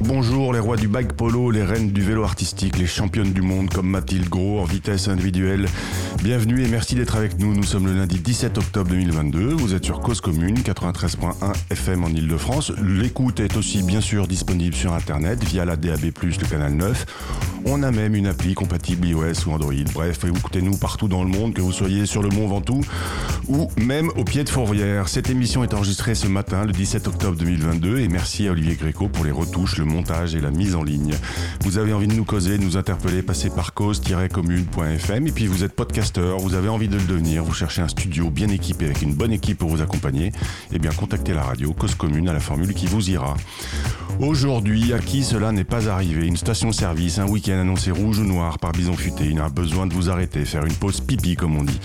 Bonjour les rois du bike polo, les reines du vélo artistique, les championnes du monde comme Mathilde Gros en vitesse individuelle. Bienvenue et merci d'être avec nous. Nous sommes le lundi 17 octobre 2022. Vous êtes sur Cause Commune 93.1 FM en Ile-de-France. L'écoute est aussi bien sûr disponible sur internet via la DAB+, le canal 9. On a même une appli compatible iOS ou Android. Bref, écoutez-nous partout dans le monde, que vous soyez sur le Mont Ventoux ou même au pied de Fourvière. Cette émission est enregistrée ce matin, le 17 octobre 2022, et merci à Olivier Gréco pour les retouches, le montage et la mise en ligne. Vous avez envie de nous causer, de nous interpeller, passez par cause-commune.fm, et puis vous êtes podcasteur, vous avez envie de le devenir, vous cherchez un studio bien équipé avec une bonne équipe pour vous accompagner, eh bien contactez la radio Cause Commune à la formule qui vous ira. Aujourd'hui, à qui cela n'est pas arrivé, une station-service, un week-end annoncé rouge ou noir par Bison Futé, il a besoin de vous arrêter, faire une pause pipi comme on dit.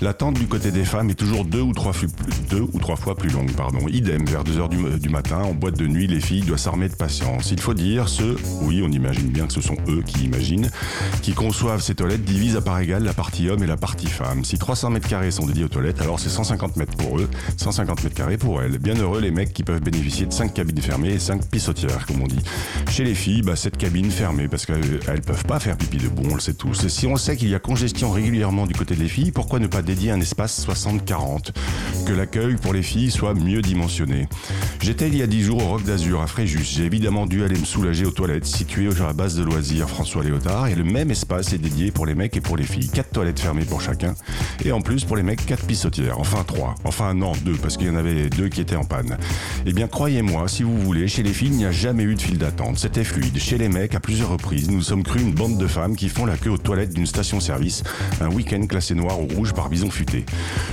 L'attente du côté des femmes est toujours deux ou trois, fois plus longue. Pardon. Idem, vers 2h du, matin, en boîte de nuit, les filles doivent s'armer de patience. Il faut dire, ceux, oui, on imagine bien que ce sont eux qui imaginent, qui conçoivent ces toilettes divisent à part égale la partie homme et la partie femme. Si 300 mètres carrés sont dédiés aux toilettes, alors c'est 150 mètres pour eux, 150 mètres carrés pour elles. Bien heureux les mecs qui peuvent bénéficier de 5 cabines fermées et 5 pissotières, comme on dit. Chez les filles, bah, cette cabine fermée, parce qu'elles peuvent pas faire pipi debout, on le sait tous. Et si on sait qu'il y a congestion régulièrement du côté des filles, pourquoi ne pas dédier un espace 60-40 Que l'accueil pour les filles soit mieux dimensionné. J'étais il y a 10 jours au Rock d'Azur à Fréjus. J'ai évidemment dû aller me soulager aux toilettes situées sur la base de loisirs François Léotard et le même espace est dédié pour les mecs et pour les filles. 4 toilettes fermées pour chacun et en plus pour les mecs 4 pissotières. Enfin 3. Enfin non, 2 parce qu'il y en avait deux qui étaient en panne. Eh bien croyez-moi, si vous voulez, chez les filles il n'y a jamais eu de file d'attente. C'était fluide. Chez les mecs, à plusieurs reprises, nous sommes cru une bande de femmes qui font la queue aux toilettes d'une station-service un week-end classé noir ou rouge par Bison Futé.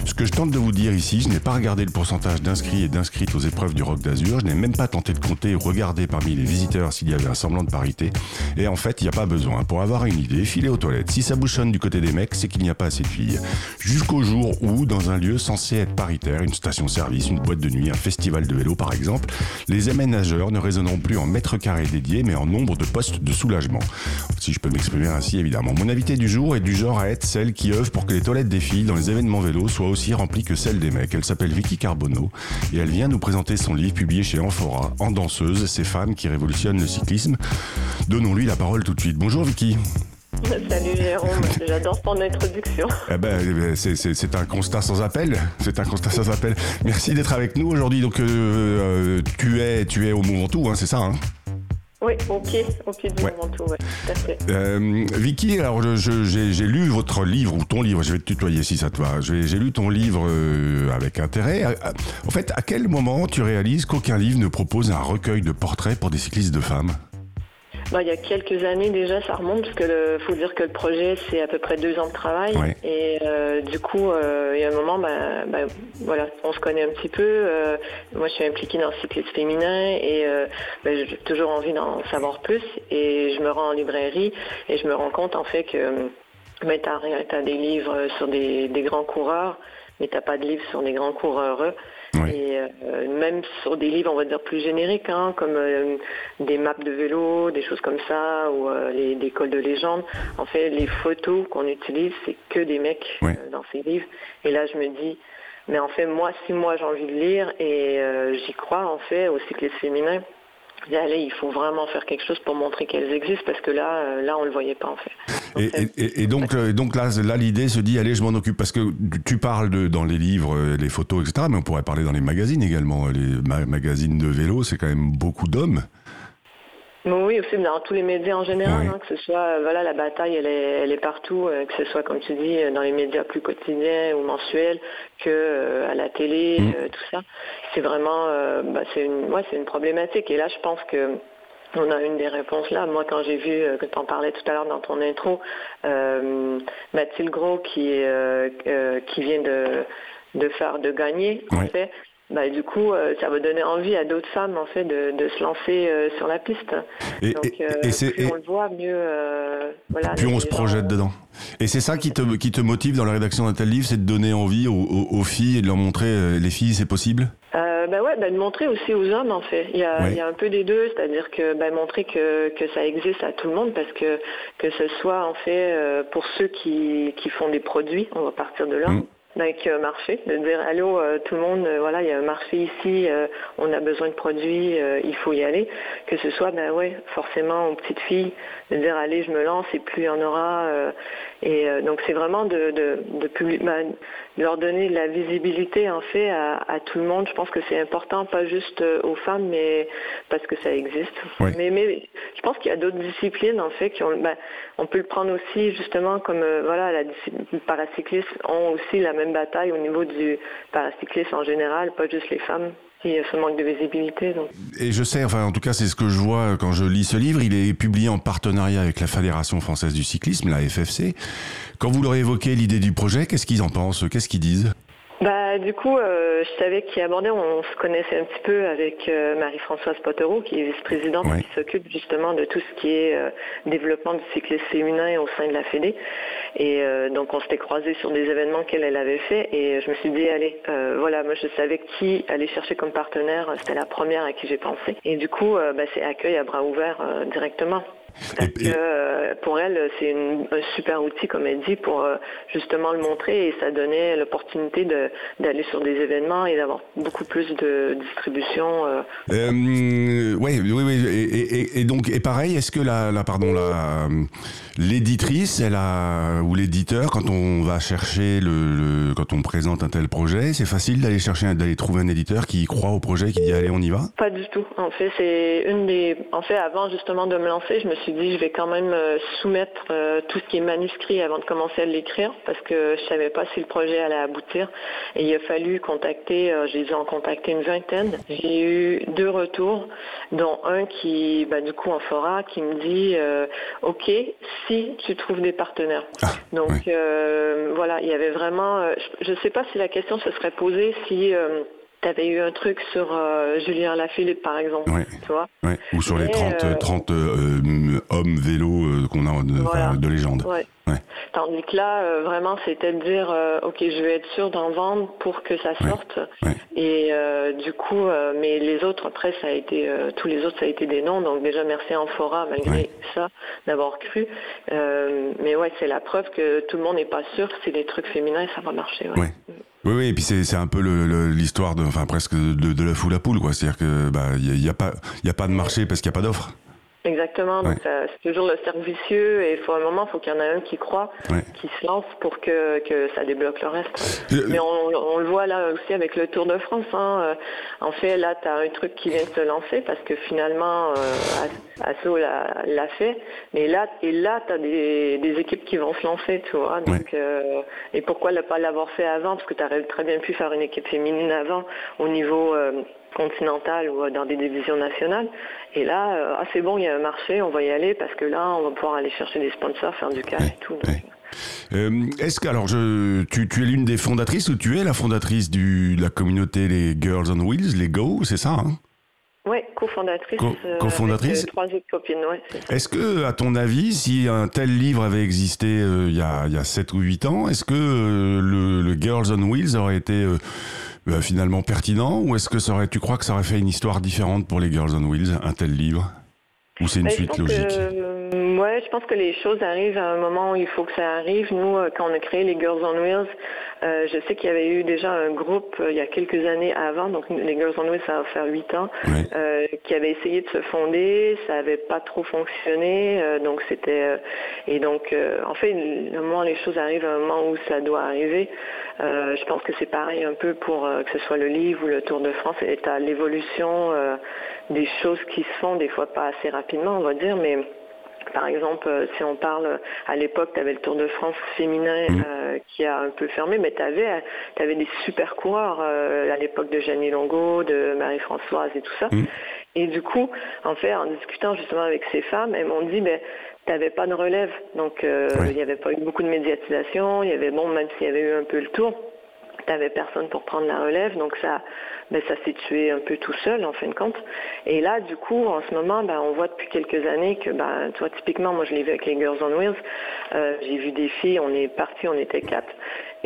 Ce que je tente de vous dire ici, je n'ai pas regardé le pourcentage d'inscrits et d'inscrites aux épreuves du Rock d'Azur, je n'ai même pas tenté de compter ou regarder parmi les visiteurs s'il y avait un semblant de parité. Et en fait, il n'y a pas besoin. Pour avoir une idée, filez aux toilettes. Si ça bouchonne du côté des mecs, c'est qu'il n'y a pas assez de filles. Jusqu'au jour où, dans un lieu censé être paritaire, une station-service, une boîte de nuit, un festival de vélo par exemple, les aménageurs ne raisonneront plus en mètres carrés dédiés, mais en nombre de postes de soulagement. Si je peux m'exprimer ainsi, évidemment. Mon invité du jour est du genre à être celle qui œuvre pour que les toilettes des filles dans les événements vélo soient aussi remplies que celles des mecs. Elle s'appelle Vicky Carbonneau et elle vient nous présenter son livre publié chez Amphora, En danseuse, ces femmes qui révolutionnent le cyclisme. Donnons-lui la parole tout de suite. Bonjour Vicky. Salut Jérôme, j'adore ton introduction. Eh ben, eh ben, c'est- un constat sans appel. C'est un constat sans appel. Merci d'être avec nous aujourd'hui. Donc, euh, euh, tu es, tu es au Mont Ventoux, hein, c'est ça. Hein? Oui, au pied, au pied du Ouais. tout à fait. Euh, Vicky, alors j'ai lu votre livre ou ton livre. Je vais te tutoyer si ça te va. J'ai lu ton livre euh, avec intérêt. En fait, à quel moment tu réalises qu'aucun livre ne propose un recueil de portraits pour des cyclistes de femmes? Bah, il y a quelques années déjà, ça remonte, parce que faut dire que le projet, c'est à peu près deux ans de travail. Ouais. Et euh, du coup, euh, il y a un moment, bah, bah, voilà, on se connaît un petit peu. Euh, moi, je suis impliquée dans le cyclisme féminin et bah, j'ai toujours envie d'en savoir plus. Et je me rends en librairie et je me rends compte, en fait, que mais rien, t'as des livres sur des, des grands coureurs, mais t'as pas de livres sur des grands coureurs. Euh, même sur des livres, on va dire plus génériques, hein, comme euh, des maps de vélo, des choses comme ça, ou euh, les, des cols de légende. En fait, les photos qu'on utilise, c'est que des mecs Oui. dans ces livres. Et là, je me dis, mais en fait, moi, si moi j'ai envie de lire et euh, j'y crois en fait au cyclisme féminin, allez, il faut vraiment faire quelque chose pour montrer qu'elles existent parce que là, euh, là, on le voyait pas en fait. Et, donc, euh, donc là, là l'idée se dit, allez, je m'en occupe parce que tu- parles de, dans les livres, euh, les photos, etc. Mais on pourrait parler dans les magazines également. Les ma- magazines de vélo, c'est quand même beaucoup d'hommes. Oui, aussi dans tous les médias en général, Oui. hein, que ce soit, euh, voilà, la bataille, elle est, elle est partout, euh, que ce soit, comme tu dis, euh, dans les médias plus quotidiens ou mensuels, que euh, à la télé, Mm. euh, tout ça. C'est vraiment, euh, bah, c'est une, ouais, c'est une problématique. Et là, je pense que on a une des réponses là. Moi, quand j'ai vu euh, que tu en parlais tout à l'heure dans ton intro, euh, Mathilde Gros qui, euh, euh, qui vient de de faire, de gagner, en fait, bah, du coup, ça va donner envie à d'autres femmes en fait de, de se lancer sur la piste. Et, Donc, et- et c'est- plus on le voit, mieux. voilà, Plus on se gens- projette dedans. Et c'est ça qui te, qui te motive dans la rédaction d'un tel livre, c'est de donner envie aux, aux- aux filles et de leur montrer, les filles, c'est possible? Euh, bah ouais, bah de montrer aussi aux hommes en fait. Il y a, Ouais. il y a un peu des deux, c'est-à-dire que bah, montrer que, que ça existe à tout le monde parce que que ce soit en fait euh, pour ceux qui, qui font des produits, on va partir de là. Mm. Avec un marché, de dire allô euh, tout le monde, euh, voilà il y a un marché ici, euh, on a besoin de produits, euh, il faut y aller. Que ce soit ben ouais forcément aux petites filles de dire allez je me lance et plus il y en aura. Et euh, donc c'est vraiment de, de, de, leur donner de la visibilité en fait à, à tout le monde. Je pense que c'est important, pas juste euh, aux femmes, mais parce que ça existe. Oui. Mais, mais je pense qu'il y a d'autres disciplines en fait qui ont. ben, on peut le prendre aussi justement comme euh, voilà la les paracyclistes ont aussi la même bataille au niveau du paracyclisme en général, pas juste les femmes. A ce manque de visibilité. Et je sais, enfin en tout cas c'est ce que je vois quand je lis ce livre, il est publié en partenariat avec la Fédération française du cyclisme, la FFC. Quand vous leur évoquez l'idée du projet, qu'est-ce qu'ils en pensent Qu'est-ce qu'ils disent? Bah, du coup, euh, je savais qui abordait. On se connaissait un petit peu avec euh, Marie-Françoise Pottereau, qui est vice-présidente, qui s'occupe justement de tout ce qui est euh, développement du cyclisme féminin au sein de la Fédé. Et donc, on s'était croisés sur des événements qu'elle elle avait fait. Et je me suis dit, allez, voilà, moi je savais qui aller chercher comme partenaire. C'était la première à qui j'ai pensé. Et du coup, bah, c'est accueil à bras ouverts directement. Parce Et- que euh, pour elle, c'est un super outil, comme elle dit, pour euh, justement le montrer et ça donnait l'opportunité de- d'aller sur des événements et d'avoir beaucoup plus de distribution. euh. Euh, ouais, oui, oui. Et, donc, et pareil, est-ce que la, la pardon, la l'éditrice, elle a ou l'éditeur, quand on va chercher le, le- quand on présente un tel projet, c'est facile d'aller chercher, d'aller trouver un éditeur qui croit au projet, qui dit allez, on y va? Pas du tout. En fait, c'est une des. En fait, avant justement de me lancer, je me suis dit je vais quand même euh, soumettre euh, tout ce qui est manuscrit avant de commencer à l'écrire parce que je savais pas si le projet allait aboutir. Et il a fallu contacter. euh, J'ai dû en contacter une vingtaine. J'ai eu deux retours, dont un qui, bah, du coup, en fera, qui me dit euh, ok si tu trouves des partenaires. Ah, Donc euh, voilà, il y avait vraiment. je ne sais pas si la question se serait posée si tu avais eu un truc sur euh, Julien Lafilippe, par exemple. Ouais. Tu vois Ouais. Ou sur les Mais, 30, euh, 30 euh, hommes vélos euh, qu'on a de, Voilà. de légende. Ouais. Tandis que là, vraiment, c'était de dire, ok, je vais être sûr d'en vendre pour que ça sorte. Et du coup, mais les autres, après, ça a été, tous les autres, ça a été des noms. Donc déjà, merci à Amphora, malgré ça, d'avoir cru. Mais ouais, c'est la preuve que tout le monde n'est pas sûr si les trucs féminins, ça va marcher. Oui, oui, et puis c'est un peu l'histoire de, enfin presque de, la foule à poule, quoi. C'est-à-dire que bah il y, a- y pas il y a pas de marché parce qu'il n'y a pas d'offre. Exactement, donc Ouais. ça- c'est toujours le cercle vicieux et il faut un moment, il faut qu'il y en ait un qui croit, Ouais. qui se lance pour que, que ça débloque le reste. Mais on, on le voit là aussi avec le Tour de France. Hein. Euh, En fait, là, tu as un truc qui vient de se lancer parce que finalement, euh, Asso l'a fait. Mais là, et là, tu as des, des équipes qui vont se lancer, tu vois. Donc, euh, et pourquoi ne pas l'avoir fait avant? Parce que tu aurais très bien pu faire une équipe féminine avant au niveau euh, continental ou euh, dans des divisions nationales. Et là, euh, ah, c'est bon, il y a un marché, on va y aller parce que là, on va pouvoir aller chercher des sponsors, faire du cash et tout. Ouais. Euh, Est-ce que alors je tu, tu es l'une des fondatrices ou tu es la fondatrice du de la communauté les Girls on Wheels, les Go, c'est ça hein? Ouais, cofondatrice. Co- euh, cofondatrice avec, euh, trois autres copines, ouais. Est-ce que, à ton avis, si un tel livre avait existé euh, il y, a, y a 7 ou 8 ans, est-ce que euh, le, le Girls on Wheels aurait été euh, finalement pertinent ou est-ce que ça aurait, tu crois que ça aurait fait une histoire différente pour les Girls on Wheels, un tel livre? Ou c'est une je suite logique que, je pense que les choses arrivent à un moment où il faut que ça arrive. Nous, euh, quand on a créé les Girls on Wheels, euh, je sais qu'il y avait eu déjà un groupe euh, il y a quelques années avant, donc les Girls on Wheels, ça va faire huit ans, euh, qui avait essayé de se fonder, ça avait pas trop fonctionné, donc c'était et donc en fait, le moment où les choses arrivent, à un moment où ça doit arriver, je pense que c'est pareil un peu pour que ce soit le livre ou le Tour de France, et à l'évolution des choses qui se font, des fois pas assez rapidement, on va dire, mais par exemple, euh, si on parle, à l'époque, tu avais le Tour de France féminin Mhm. euh, qui a un peu fermé, mais tu avais, des super coureurs euh, à l'époque de Jeannie Longo, de Marie-Françoise et tout ça. Mhm. Et du coup, en fait, en discutant justement avec ces femmes, elles m'ont dit, ben, tu n'avais pas de relève. Donc, euh, il Ouais. n'y avait pas eu beaucoup de médiatisation. Il y avait, bon, même s'il y avait eu un peu le tour, t'avais personne pour prendre la relève, donc ça, ben, ça s'est tué un peu tout seul en fin de compte. Et là, du coup, en ce moment, ben, on voit depuis quelques années que, ben, toi, typiquement, moi, je l'ai vu avec les Girls on Wheels. Euh, j'ai vu des filles, on est parti, on était quatre.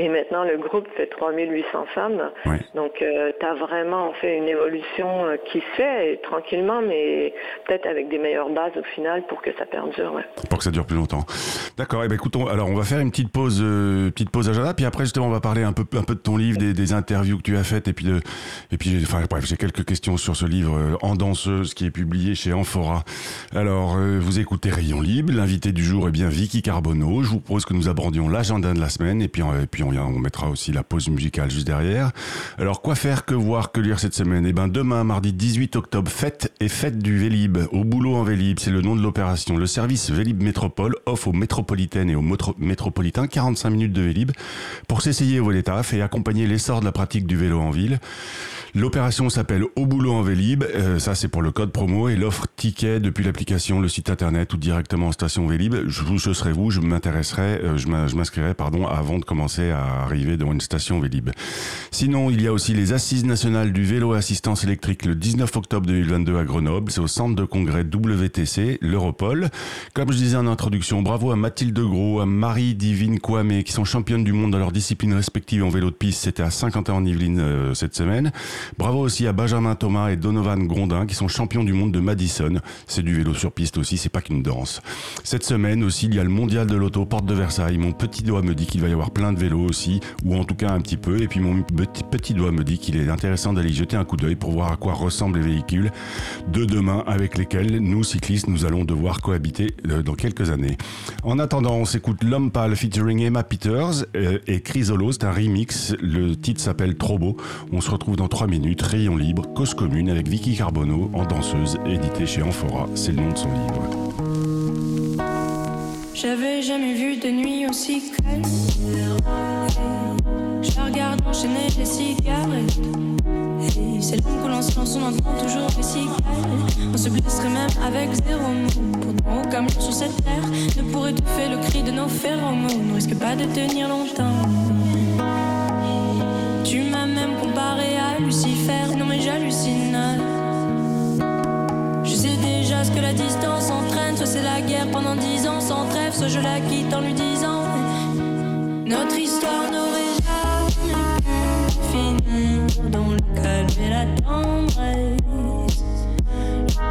Et maintenant, le groupe fait 3800 femmes. Donc, euh, tu as vraiment fait une évolution euh, qui se fait tranquillement, mais peut-être avec des meilleures bases au final pour que ça perdure. Pour que ça dure plus longtemps. D'accord. Eh ben, écoutons, alors on va faire une petite pause, euh, petite pause agenda, puis après justement on va parler un peu, un peu de ton livre, des, interviews que tu as faites, et puis de, et puis, enfin bref, j'ai quelques questions sur ce livre En danseuse qui est publié chez Amphora. Alors, vous écoutez Rayon Libre. L'invité du jour est bien Vicky Carbonneau. Je vous propose que nous abordions l'agenda de la semaine, et puis, et puis on, on mettra aussi la pause musicale juste derrière. Alors quoi faire, que voir, que lire cette semaine? Eh ben demain, mardi 18 octobre, fête et fête du Vélib. Au boulot en Vélib, c'est le nom de l'opération. Le service Vélib Métropole offre aux métropolitaines et aux métropolitains 45 minutes de Vélib pour s'essayer au vélo et accompagner l'essor de la pratique du vélo en ville. L'opération s'appelle Au boulot en Vélib, euh, ça c'est pour le code promo, et l'offre ticket depuis l'application, le site internet ou directement en station Vélib. Je, vous, ce serai vous, je euh, je m'inscrirai pardon avant de commencer à arriver devant une station Vélib. Sinon, il y a aussi les assises nationales du vélo assistance électrique le 19 octobre 2022 à Grenoble. C'est au centre de congrès WTC, l'Europol. Comme je disais en introduction, bravo à Mathilde Gros, à Marie Divine Kwame, qui sont championnes du monde dans leurs disciplines respectives en vélo de piste. C'était à 50 ans en Yvelines euh, cette semaine. Bravo aussi à Benjamin Thomas et Donovan Grondin qui sont champions du monde de Madison. C'est du vélo sur piste aussi, c'est pas qu'une danse. Cette semaine aussi, il y a le mondial de l'auto porte de Versailles. Mon petit doigt me dit qu'il va y avoir plein de vélos aussi, ou en tout cas un petit peu. Et puis mon petit, doigt me dit qu'il est intéressant d'aller jeter un coup d'œil pour voir à quoi ressemblent les véhicules de demain avec lesquels nous, cyclistes, nous allons devoir cohabiter euh, dans quelques années. En attendant, on s'écoute L'Homme Pâle featuring Emma Peters euh, et Chrysolo. C'est un remix. Le titre s'appelle Trop beau. On se retrouve dans 3 minutes. Rayon libre, cause commune avec Vicky Carbonneau en danseuse, édité chez Amphora. C'est le nom de son livre. Je regarde enchaîner les cigarettes. c'est le que l'on silence, on entend toujours les cigales. On se blesserait même avec zéro mot. Pourtant, aucun jour sur cette terre ne pourrait faire le cri de nos phéromones. On risque pas de tenir longtemps. La distance entraîne, soit c'est la guerre pendant dix ans sans trêve, soit je la quitte en lui disant Notre histoire n'aurait jamais pu finir dans le calme et la tendresse.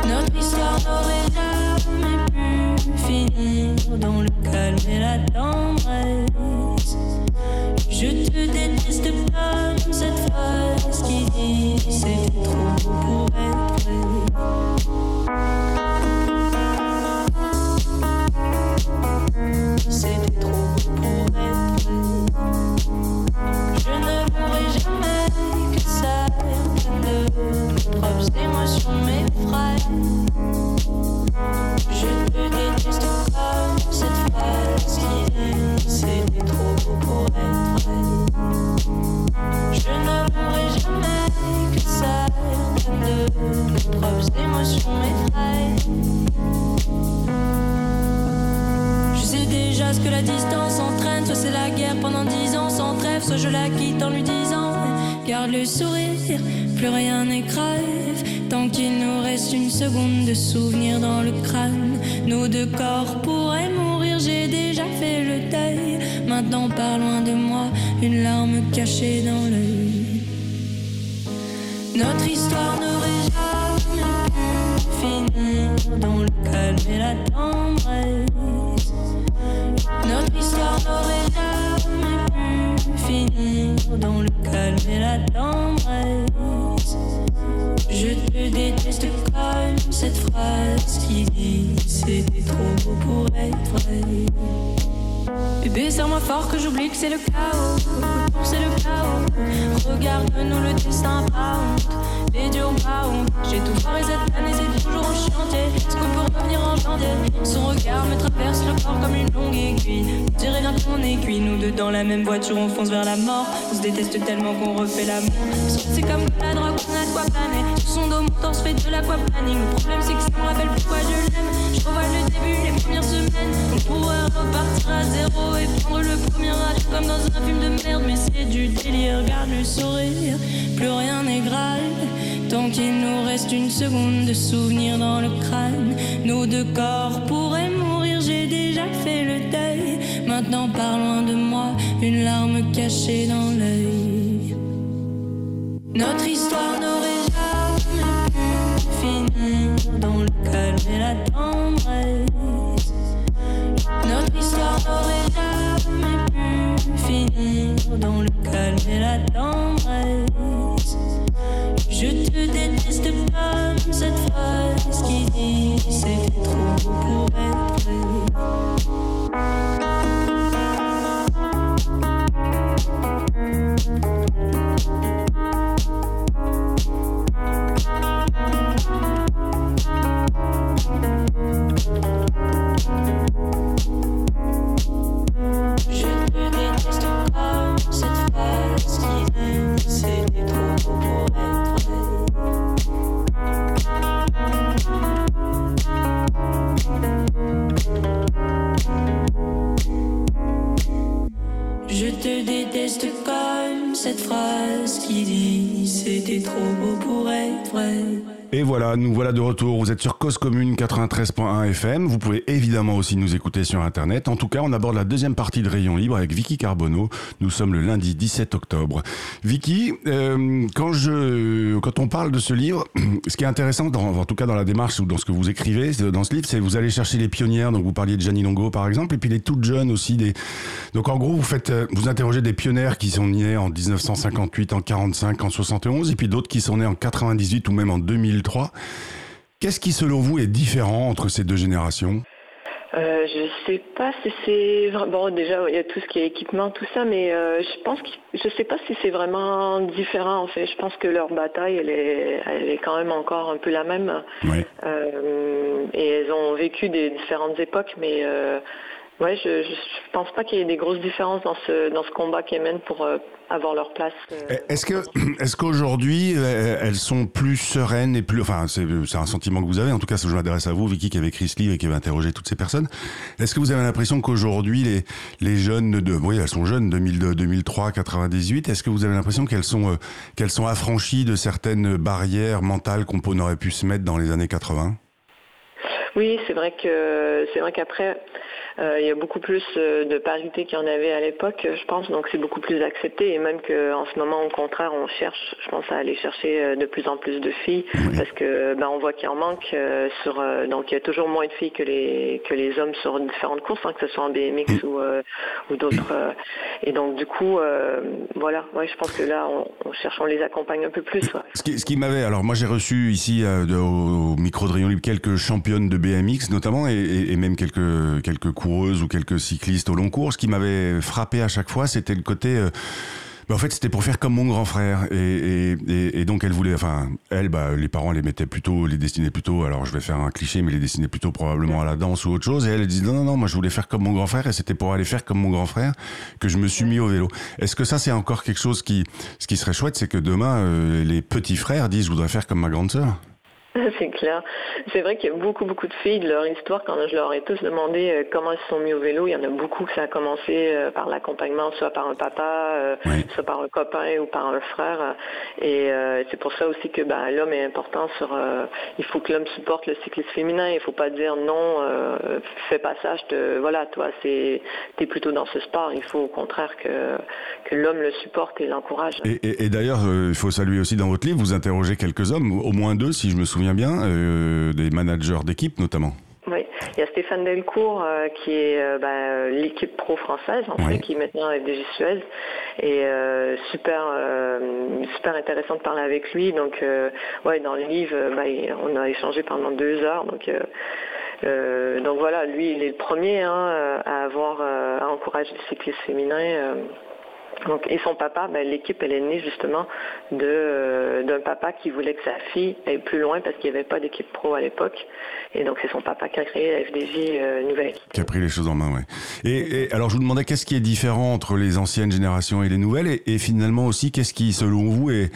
Notre histoire n'aurait jamais pu finir dans le calme et la tendresse. Je te déteste comme cette phrase qui dit c'est trop pour être vrai. C'était trop pour être vrai. Je ne pourrai jamais que ça de mes propres émotions m'effraient. Je te déteste comme cette phrase qui c'était trop pour être je ne pourrai jamais que ça de mes propres émotions m'effraient. Je sais déjà ce que la distance entraîne. Soit c'est la guerre pendant dix ans sans trêve, soit je la quitte en lui disant Garde le sourire, plus rien n'est. Tant qu'il nous reste une seconde de souvenir dans le crâne, nos deux corps pourraient mourir. J'ai déjà fait le deuil. Maintenant, par loin de moi, une larme cachée dans l'œil. Notre histoire n'aurait jamais pu finir dans le calme et la tendresse. Jamais pu finir dans le calme et la tendresse. Je te déteste comme cette phrase qui dit c'était trop beau pour être vrai. Bébé, serre-moi fort que j'oublie que c'est le chaos. C'est le chaos. Regarde-nous le destin pas honte. Les dieux. J'ai tout foiré cette année, c'est toujours en chantier. Est-ce qu'on peut revenir en janvier Son regard me traverse le corps aiguille. Je dirais bien qu'on aiguille. Nous deux dans la même voiture, on fonce vers la mort. On se déteste tellement qu'on refait l'amour. C'est comme la drogue, on a de quoi planer. Sur son dos, mon torse fait de l'aquaplaning. Le problème, c'est que ça me rappelle pourquoi je l'aime. Je revois le début, les premières semaines. On pourrait repartir à zéro et prendre le premier avion comme dans un film de merde. Mais c'est du délire, garde le sourire. Plus rien n'est grave. Tant qu'il nous reste une seconde de souvenir dans le crâne, nos deux corps pourraient mourir. J'ai déjà fait le. Maintenant, par loin de moi, une larme cachée dans l'œil. Notre histoire n'aurait jamais pu finir dans le calme et la tendresse. Notre histoire n'aurait jamais pu finir dans le calme et la tendresse. Je te déteste comme cette phrase qui dit c'est trop pour être aussi nous écouter sur Internet. En tout cas, on aborde la deuxième partie de Rayon Libre avec Vicky Carbonneau. Nous sommes le lundi 17 octobre. Vicky, euh, quand je, quand on parle de ce livre, ce qui est intéressant, en tout cas dans la démarche ou dans ce que vous écrivez dans ce livre, c'est que vous allez chercher les pionnières. Donc vous parliez de Jeannie Longo par exemple, et puis les toutes jeunes aussi. Donc en gros, vous faites, euh, vous interrogez des pionnières qui sont nées en 1958, en 45, en 71, et puis d'autres qui sont nées en 98 ou même en 2003. Qu'est-ce qui, selon vous, est différent entre ces deux générations? Euh, je sais pas si c'est bon déjà il y a tout ce qui est équipement tout ça mais euh, je pense que je sais pas si c'est vraiment différent en fait je pense que leur bataille elle est elle est quand même encore un peu la même Ouais. Euh, et elles ont vécu des différentes époques mais euh, ouais je, je pense pas qu'il y ait des grosses différences dans ce dans ce combat qu'elles mènent pour euh, avoir leur place euh, Est-ce que, est-ce qu'aujourd'hui, euh, elles sont plus sereines et plus, enfin, c'est, c'est un sentiment que vous avez. En tout cas, je m'adresse à vous, Vicky, qui avait écrit ce livre et qui avait interrogé toutes ces personnes. Est-ce que vous avez l'impression qu'aujourd'hui, les, les jeunes de, oui, elles sont jeunes, 2002, 2003, 98. Est-ce que vous avez l'impression qu'elles sont, euh, qu'elles sont affranchies de certaines barrières mentales qu'on aurait pu se mettre dans les années 80? Oui, c'est vrai que c'est vrai qu'après euh, il y a beaucoup plus euh, de parité qu'il y en avait à l'époque, je pense, donc c'est beaucoup plus accepté. Et même qu'en ce moment au contraire on cherche, je pense à aller chercher euh, de plus en plus de filles. Parce que ben on voit qu'il en manque euh, sur euh, donc il y a toujours moins de filles que les que les hommes sur différentes courses, hein, que ce soit en BMX ou euh, ou d'autres euh, et donc du coup euh, voilà, ouais, je pense que là on, on cherche, on les accompagne un peu plus. ouais. Ce qui, ce qui m'avait, alors moi j'ai reçu ici euh, au, micro de Rayon Libre quelques championnes de BMX notamment et, et- et même quelques quelques ou quelques cyclistes au long cours. Ce qui m'avait frappé à chaque fois, c'était le côté euh, bah, en fait, c'était pour faire comme mon grand frère. Et, donc, elle voulait, enfin, elle, bah, les parents les mettaient plutôt, les destinaient plutôt, alors je vais faire un cliché, mais les destinaient plutôt probablement à la danse ou autre chose. Et elle, dit, non, non, non, moi, je voulais faire comme mon grand frère. Et c'était pour aller faire comme mon grand frère que je me suis mis au vélo. Est-ce que ça, c'est encore quelque chose qui, ce qui serait chouette, c'est que demain, euh, les petits frères disent, je voudrais faire comme ma grande sœur? C'est clair. C'est vrai qu'il y a beaucoup, beaucoup de filles de leur histoire. Quand je leur ai tous demandé euh, comment elles se sont mis au vélo, il y en a beaucoup que ça a commencé euh, par l'accompagnement, soit par un papa, euh, Oui. soit par un copain ou par un frère. Et c'est pour ça aussi que ben, l'homme est important sur. il faut que l'homme supporte le cyclisme féminin. Il faut pas dire non, fais pas ça. Je te, voilà, toi, c'est, t'es plutôt dans ce sport. Il faut au contraire que que l'homme le supporte et l'encourage. Et, et, et d'ailleurs, il faut saluer aussi dans votre livre, vous interrogez quelques hommes, au moins deux, si je me souviens bien, euh, des managers d'équipe notamment. Oui, il y a Stéphane Delcourt euh, qui est euh, bah, l'équipe pro française en Oui. fait, qui est maintenant avec DG Suez et euh, super super intéressant de parler avec lui. Donc ouais, dans le livre, bah, on a échangé pendant deux heures. Donc donc voilà, lui il est le premier hein, à avoir à encourager le cyclisme féminin. Euh, donc, et son papa, ben, l'équipe, elle est née justement euh, d'un papa qui voulait que sa fille aille plus loin parce qu'il n'y avait pas d'équipe pro à l'époque. Et donc, c'est son papa qui a créé la FDJ euh, Nouvelle. Qui a pris les choses en main, ouais. Et, et alors, je vous demandais qu'est-ce qui est différent entre les anciennes générations et les nouvelles, et, et finalement aussi, qu'est-ce qui, selon vous, est,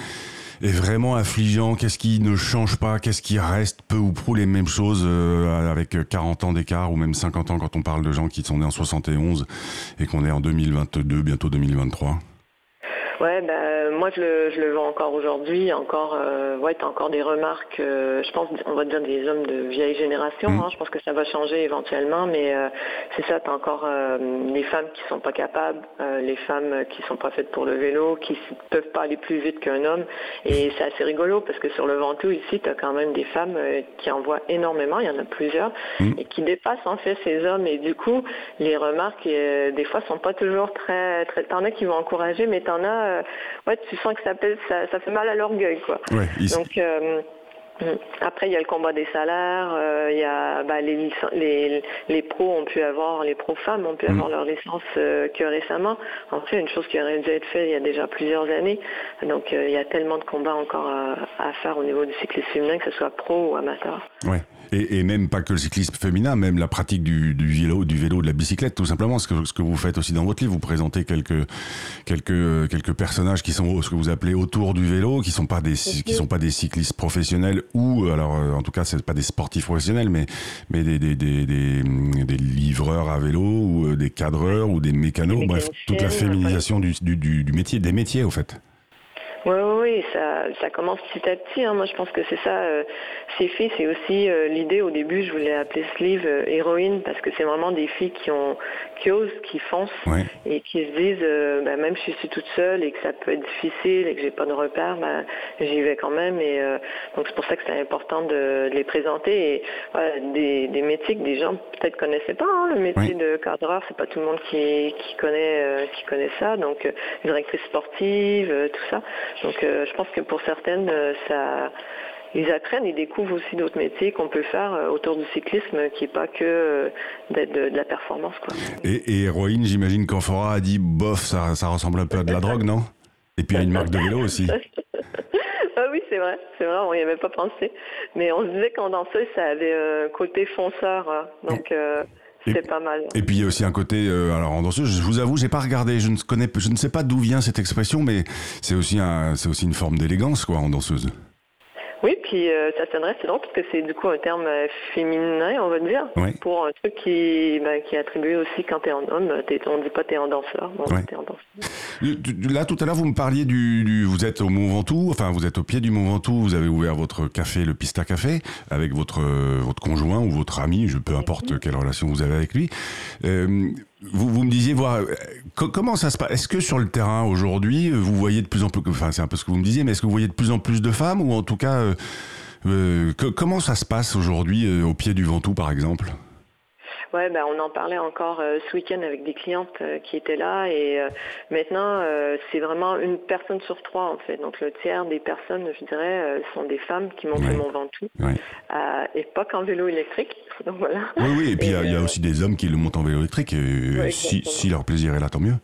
est vraiment affligeant. Qu'est-ce qui ne change pas? Qu'est-ce qui reste peu ou prou les mêmes choses euh, avec 40 ans d'écart ou même 50 ans quand on parle de gens qui sont nés en 71 et qu'on est en 2022, bientôt 2023 Ouais, ben, moi je le, je le vois encore aujourd'hui, encore, euh, ouais, t'as encore des remarques, euh, je pense, on va dire des hommes de vieille génération, Mm. hein, je pense que ça va changer éventuellement, mais euh, c'est ça, t'as encore euh, les femmes qui sont pas capables, les femmes qui sont pas faites pour le vélo, qui peuvent pas aller plus vite qu'un homme, et c'est assez rigolo parce que sur le Ventoux ici, t'as quand même des femmes qui en voient énormément, il y en a plusieurs, Mm. et qui dépassent en fait ces hommes, et du coup, les remarques, des fois, sont pas toujours très, très, t'en as qui vont encourager, mais t'en as, ouais, tu sens que ça, pèse- ça, ça fait mal à l'orgueil, quoi. Ouais, Donc, euh, mm. après, il y a le combat des salaires, euh, il y a bah, les, les, les pros ont pu avoir, les pros femmes ont pu Mm. avoir leur licence euh, que récemment. En fait, une chose qui aurait dû être faite il y a déjà plusieurs années. Donc, euh, il y a tellement de combats encore à, à faire au niveau du cyclisme féminin, que ce soit pro ou amateur. Ouais. Et, et même pas que le cyclisme féminin, même la pratique du, du vélo, du vélo, de la bicyclette, tout simplement. Ce que, ce que vous faites aussi dans votre livre, vous présentez quelques quelques quelques personnages qui sont ce que vous appelez autour du vélo, qui sont pas des qui sont pas des cyclistes professionnels ou alors euh, en tout cas c'est pas des sportifs professionnels, mais mais des des, des, des, hum, des livreurs à vélo ou euh, des cadreurs ou des mécanos, bref, toute la féminisation du, du, du métier, des métiers au fait. Oui, oui, oui, ça, ça commence petit à petit. hein. Moi, je pense que c'est ça. Euh, ces filles, c'est aussi euh, l'idée. Au début, je voulais appeler ce livre euh, Héroïne parce que c'est vraiment des filles qui ont, qui osent, qui foncent et qui se disent, euh, ben, même si je suis toute seule et que ça peut être difficile et que j'ai pas de repères, ben, j'y vais quand même. Et euh, donc c'est pour ça que c'est important de, de les présenter. Et voilà, des, des métiers que des gens peut-être connaissaient pas. hein. Le métier Oui. de cadreur, c'est pas tout le monde qui, qui connaît, euh, qui connaît ça. Donc euh, directrice sportive, euh, tout ça. Donc euh, je pense que pour certaines, euh, ça ils apprennent, ils découvrent aussi d'autres métiers qu'on peut faire euh, autour du cyclisme, qui n'est pas que euh, d'être de, de la performance. Quoi. Et, et héroïne, j'imagine qu'Amphora a dit bof, ça, ça ressemble un peu à de la drogue, non? Et puis à une marque de vélo aussi. ah oui, c'est vrai, c'est vrai, on n'y avait pas pensé. Mais on se disait qu'en danseuse, ça avait un côté fonceur, hein. donc euh, Et- c'est pas mal. Et puis il y a aussi un côté, euh, alors en danseuse, je vous avoue, j'ai pas regardé, je ne connais, je ne sais pas d'où vient cette expression, mais c'est aussi un, c'est aussi une forme d'élégance quoi en danseuse. Oui, puis euh, ça sonnerait, c'est drôle, parce que c'est du coup un terme euh, féminin, on va dire, Ouais. pour un truc qui, ben, qui est attribué aussi quand t'es en homme. T'es, on dit pas t'es en danseur, dit t'es en danseur. Là tout à l'heure vous me parliez du, du- vous êtes au Mont Ventoux, enfin vous êtes au pied du Mont Ventoux, vous avez ouvert votre café, le Pista Café, avec votre euh, votre conjoint ou votre ami, je peu importe quelle relation vous avez avec lui. Euh, vous, vous me disiez voir euh, co- comment ça se passe. Est-ce que sur le terrain aujourd'hui vous voyez de plus en plus, enfin c'est un peu ce que vous me disiez, mais est-ce que vous voyez de plus en plus de femmes ou en tout cas euh, euh, que- comment ça se passe aujourd'hui euh, au pied du Ventoux par exemple? Ouais, ben on en parlait encore euh, ce week-end avec des clientes euh, qui étaient là et euh, maintenant c'est vraiment une personne sur trois en fait. Donc le tiers des personnes, je dirais, sont des femmes qui montent Ouais. le Mont Ventoux Ouais. et pas qu'en vélo électrique. Donc voilà. Oui, oui, et puis il y a- y, aussi des hommes qui le montent en vélo électrique, et Ouais, si, si leur plaisir est là, tant mieux.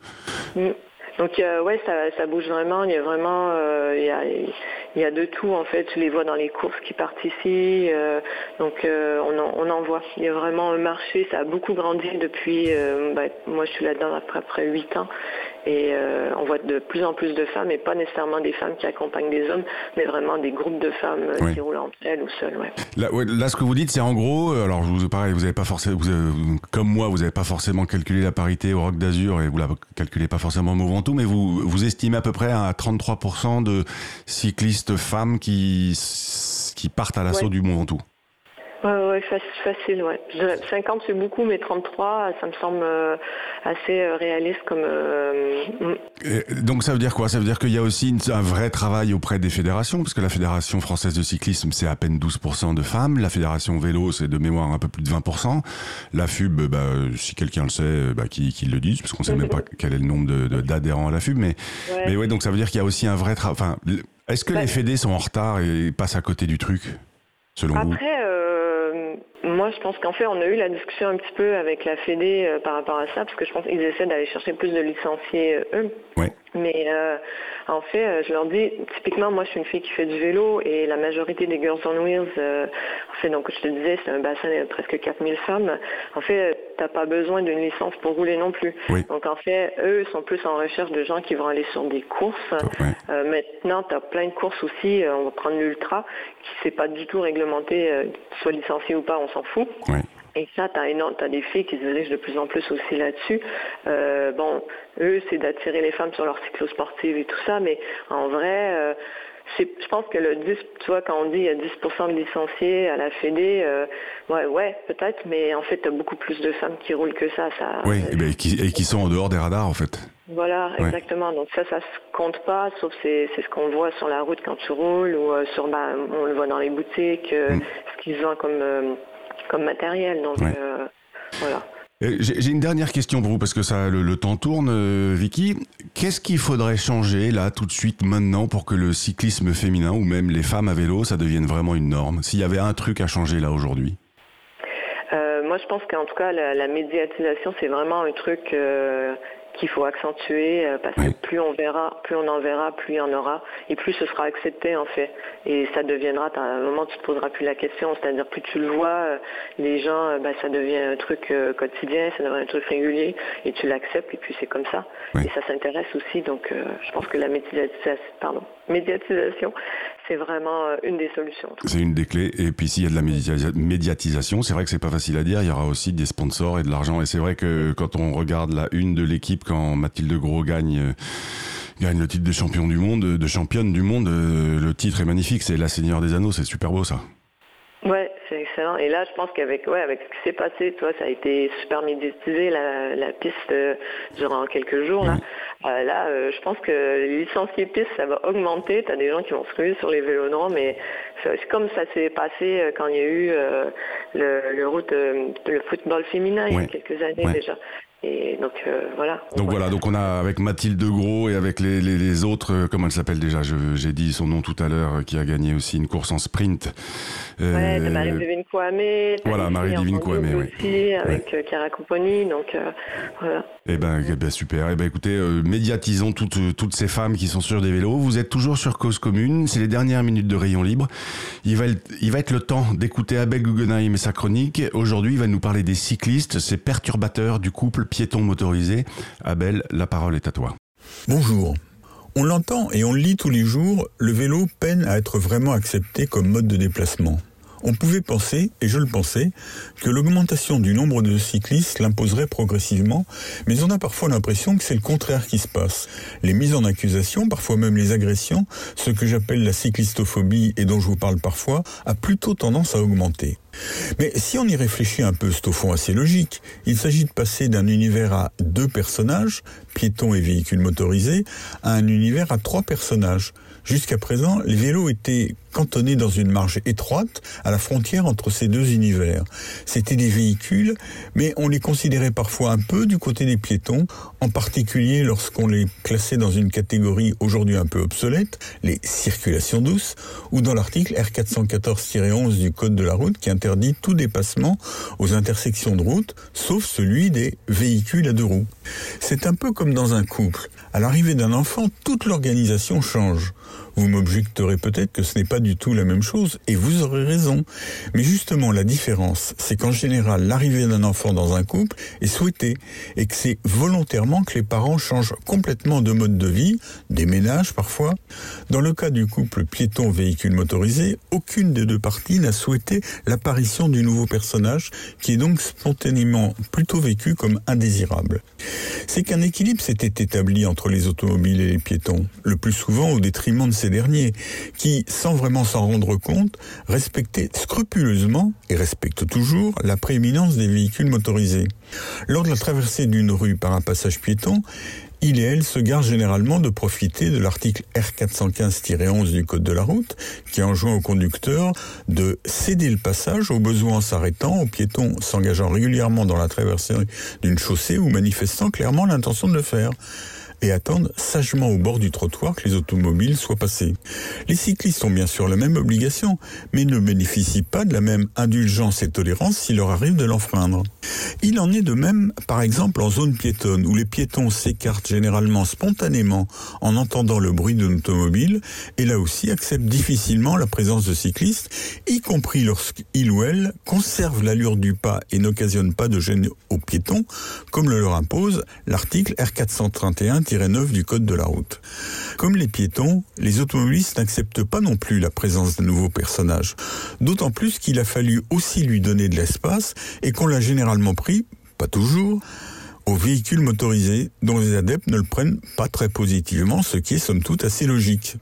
Mm. Donc euh, ouais, ça, ça bouge vraiment. Il y a vraiment, euh, il, y a, il y a de tout en fait. Je les vois dans les courses qui partent ici. euh, donc euh, on, en, on en voit. Il y a vraiment un marché. Ça a beaucoup grandi depuis. euh, bah, moi, je suis là-dedans après après huit ans. Et on voit de plus en plus de femmes, et pas nécessairement des femmes qui accompagnent des hommes, mais vraiment des groupes de femmes Oui. qui roulent entre elles ou seules. Ouais. Là, ouais, là, ce que vous dites, c'est en gros, alors je vous pareil, vous avez pas forcément, vous avez- comme moi, vous n'avez pas forcément calculé la parité au Rock d'Azur et vous la calculez pas forcément au Mont Mais vous vous estimez à peu près à 33% de cyclistes femmes qui partent à l'assaut Ouais. du Mont Ventoux. Ouais, ouais, fac- facile, ouais. Je dirais 50 c'est beaucoup, mais 33, ça me semble euh, assez euh, réaliste comme. euh, mm. Donc ça veut dire quoi? Ça veut dire qu'il y a aussi un vrai travail auprès des fédérations, parce que la Fédération française de cyclisme, c'est à peine 12% de femmes, la Fédération vélo, c'est de mémoire un peu plus de 20%, la FUB, bah, si quelqu'un le sait, bah, qu'il qu'il le dise, parce qu'on sait même pas quel est le nombre de- de- d'adhérents à la FUB, mais, Ouais. mais ouais, donc ça veut dire qu'il y a aussi un vrai travail. Enfin, est-ce que Bah, les fédés sont en retard et passent à côté du truc, selon vous? Après, je pense qu'en fait, on a eu la discussion un petit peu avec la Fédé euh, par rapport à ça, parce que je pense qu'ils essaient d'aller chercher plus de licenciés euh, eux. Mais euh, en fait, euh, je leur dis, typiquement, moi, je suis une fille qui fait du vélo et la majorité des Girls on Wheels, euh, en fait, donc je te disais, c'est un bassin de presque 4000 femmes. En fait, t'as pas besoin d'une licence pour rouler non plus. Oui. Donc en fait, eux sont plus en recherche de gens qui vont aller sur des courses. Euh, maintenant, tu as plein de courses aussi. On va prendre l'ultra, qui c'est pas du tout réglementé, qu'ils soient licenciés ou pas, on s'en fout. Et ça, tu as, des filles qui se dirigent de plus en plus aussi là-dessus. Euh, bon, eux, c'est d'attirer les femmes sur leur cyclosportive et tout ça, mais en vrai, euh, je pense que le 10, tu vois, quand on dit il y a 10% de licenciés à la Fédé, euh, ouais, ouais, peut-être, mais en fait, tu as beaucoup plus de femmes qui roulent que ça. ça Oui, et, ben, qui, et qui sont en dehors des radars en fait. voilà, Ouais. exactement. Donc ça, ça se compte pas, sauf c'est c'est ce qu'on voit sur la route quand tu roules ou sur, bah, on le voit dans les boutiques, euh, Mm. ce qu'ils vendent comme euh, comme matériel. Donc Ouais. euh, voilà. Euh, J'ai une dernière question pour vous parce que ça, le, le temps tourne, euh, Vicky. Qu'est-ce qu'il faudrait changer là tout de suite maintenant pour que le cyclisme féminin ou même les femmes à vélo, ça devienne vraiment une norme? S'il y avait un truc à changer là aujourd'hui? Moi, je pense qu'en tout cas, la, la médiatisation, c'est vraiment un truc euh, qu'il faut accentuer euh, parce Oui. que plus on verra, plus on en verra, plus il y en aura, et plus ce sera accepté en fait. Et ça deviendra, à un moment, tu te poseras plus la question, c'est-à-dire plus tu le vois, euh, les gens, bah, ça devient un truc quotidien, ça devient un truc régulier, et tu l'acceptes, et puis c'est comme ça. Oui. Et ça s'intéresse aussi, donc je pense que la médiatisation, pardon, médiatisation, c'est vraiment euh, une des solutions. C'est une des clés. Et puis s'il y a de la médiatis- médiatisation, c'est vrai que c'est pas facile à dire. Il y aura aussi des sponsors et de l'argent. Et c'est vrai que quand on regarde la une de l'équipe, quand Mathilde Gros gagne euh, gagne le titre de champion du monde, de championne du monde, euh, le titre est magnifique. C'est la Seigneur des Anneaux. C'est super beau ça. Excellent. Et là, je pense qu'avec ouais, avec ce qui s'est passé, toi, ça a été super médiatisé la, la piste euh, durant quelques jours. Là, Euh, là, euh, je pense que les licenciés pistes, ça va augmenter. T'as des gens qui vont se ruer sur les vélodromes, mais c'est comme ça s'est passé quand il y a eu le, le route, le football féminin il y a quelques années Ouais. déjà. Et donc euh, voilà. On Donc voilà, donc on a avec Mathilde Gros et avec les, les, les autres, euh, comment elle s'appelle déjà J'ai dit son nom tout à l'heure, euh, qui a gagné aussi une course en sprint. Ouais, Marie-Divine t'as voilà, Marie-Divine double oui. aussi, avec euh, Chiara Compagnie, donc voilà. Eh ben, eh ben, super. Eh ben écoutez, médiatisons toutes, toutes ces femmes qui sont sur des vélos. Vous êtes toujours sur Cause Commune. C'est les dernières minutes de Rayon Libre. Il va, être- il va être le temps d'écouter Abel Guggenheim et sa chronique. Aujourd'hui, il va nous parler des cyclistes, ces perturbateurs du couple piéton-motorisé. Abel, la parole est à toi. Bonjour. On l'entend et on le lit tous les jours, le vélo peine à être vraiment accepté comme mode de déplacement. On pouvait penser, et je le pensais, que l'augmentation du nombre de cyclistes l'imposerait progressivement, mais on a parfois l'impression que c'est le contraire qui se passe. Les mises en accusation, parfois même les agressions, ce que j'appelle la cyclistophobie et dont je vous parle parfois, a plutôt tendance à augmenter. Mais si on y réfléchit un peu, c'est au fond assez logique. Il s'agit de passer d'un univers à deux personnages, piétons et véhicules motorisés, à un univers à trois personnages. Jusqu'à présent, les vélos étaient cantonnés dans une marge étroite à la frontière entre ces deux univers. C'étaient des véhicules, mais on les considérait parfois un peu du côté des piétons, en particulier lorsqu'on les classait dans une catégorie aujourd'hui un peu obsolète, les circulations douces, ou dans l'article R414-11 du Code de la route qui interdit tout dépassement aux intersections de route, sauf celui des véhicules à deux roues. C'est un peu comme dans un couple. À l'arrivée d'un enfant, toute l'organisation change. Vous m'objecterez peut-être que ce n'est pas du tout la même chose, et vous aurez raison. Mais justement, la différence, c'est qu'en général, l'arrivée d'un enfant dans un couple est souhaitée, et que c'est volontairement que les parents changent complètement de mode de vie, des ménages parfois. Dans le cas du couple piéton-véhicule motorisé, aucune des deux parties n'a souhaité l'apparition du nouveau personnage, qui est donc spontanément plutôt vécu comme indésirable. C'est qu'un équilibre s'était établi entre les automobiles et les piétons, le plus souvent au détriment de ces derniers, qui, sans vraiment s'en rendre compte, respectaient scrupuleusement, et respectent toujours, la prééminence des véhicules motorisés. Lors de la traversée d'une rue par un passage piéton, il et elle se gardent généralement de profiter de l'article R415-11 du Code de la route, qui enjoint au conducteur de céder le passage au besoin en s'arrêtant, aux piétons s'engageant régulièrement dans la traversée d'une chaussée ou manifestant clairement l'intention de le faire et attendent sagement au bord du trottoir que les automobiles soient passés. Les cyclistes ont bien sûr la même obligation, mais ne bénéficient pas de la même indulgence et tolérance s'il leur arrive de l'enfreindre. Il en est de même, par exemple, en zone piétonne, où les piétons s'écartent généralement spontanément en entendant le bruit d'un automobile, et là aussi acceptent difficilement la présence de cyclistes, y compris lorsqu'ils ou elles conservent l'allure du pas et n'occasionnent pas de gêne aux piétons, comme le leur impose l'article R431-9 du Code de la route. Comme les piétons, les automobilistes n'acceptent pas non plus la présence d'un nouveau personnage, d'autant plus qu'il a fallu aussi lui donner de l'espace et qu'on l'a généralement pris, pas toujours, aux véhicules motorisés dont les adeptes ne le prennent pas très positivement, ce qui est somme toute assez logique.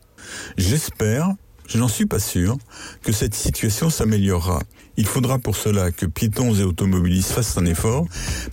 J'espère, je n'en suis pas sûr, que cette situation s'améliorera. Il faudra pour cela que piétons et automobilistes fassent un effort,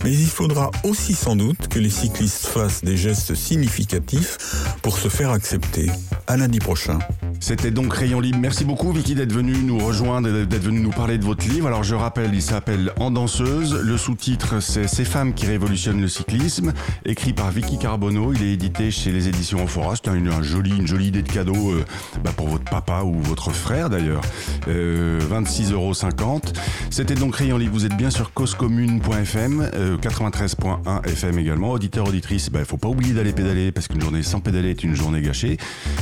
mais il faudra aussi sans doute que les cyclistes fassent des gestes significatifs pour se faire accepter. À lundi prochain. C'était donc Rayon Libre. Merci beaucoup Vicky d'être venu nous rejoindre, d'être venu nous parler de votre livre. Alors je rappelle, il s'appelle En danseuse. Le sous-titre c'est Ces femmes qui révolutionnent le cyclisme, écrit par Vicky Carbonneau. Il est édité chez les éditions Enfora. C'est une, un joli, une jolie idée de cadeau euh, bah, pour votre papa ou votre frère d'ailleurs. Euh, 26,50 euros. C'était donc Rayon Libre. Vous êtes bien sur causecommune.fm, 93.1 FM également. Auditeur, auditrice, il bah, faut pas oublier d'aller pédaler parce qu'une journée sans pédaler est une journée gâchée.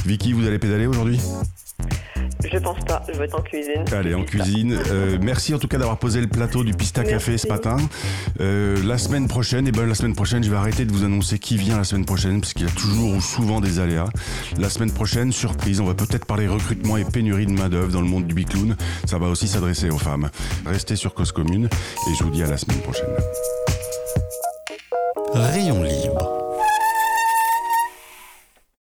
Vicky, vous allez pédaler aujourd'hui? Je pense pas, je vais être en cuisine. Allez, en cuisine. Euh, merci en tout cas d'avoir posé le plateau du Pista Café ce matin. Euh, la semaine prochaine, et ben la semaine prochaine, je vais arrêter de vous annoncer qui vient la semaine prochaine parce qu'il y a toujours ou souvent des aléas. La semaine prochaine, surprise, on va peut-être parler recrutement et pénurie de main-d'œuvre dans le monde du bicloun. Ça va aussi s'adresser aux femmes. Restez sur Cause Commune et je vous dis à la semaine prochaine. Rayon Libre